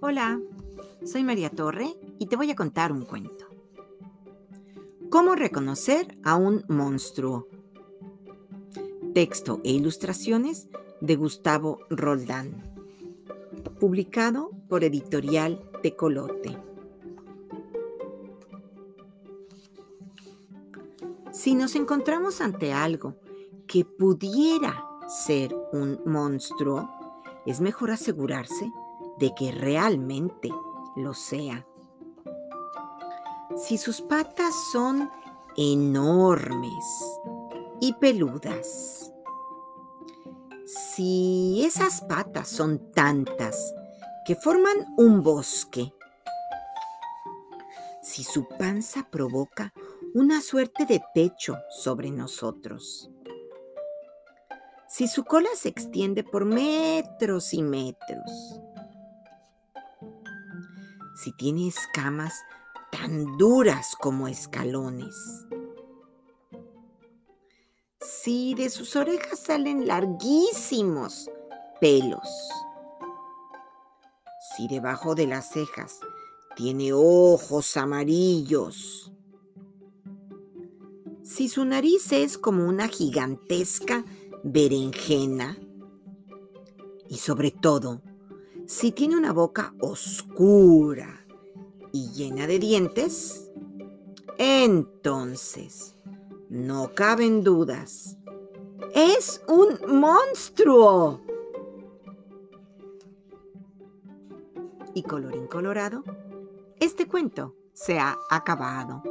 Hola, soy María Torre y te voy a contar un cuento. ¿Cómo reconocer a un monstruo? Texto e ilustraciones de Gustavo Roldán. Publicado por Editorial Tecolote. Si nos encontramos ante algo que pudiera ser un monstruo, es mejor asegurarse de que realmente lo sea. Si sus patas son enormes y peludas, si esas patas son tantas que forman un bosque, si su panza provoca una suerte de techo sobre nosotros, si su cola se extiende por metros y metros, si tiene escamas tan duras como escalones, si de sus orejas salen larguísimos pelos, si debajo de las cejas tiene ojos amarillos, si su nariz es como una gigantesca berenjena. Y sobre todo si tiene una boca oscura y llena de dientes, entonces no caben dudas. Es un monstruo. Y colorín colorado, este cuento se ha acabado.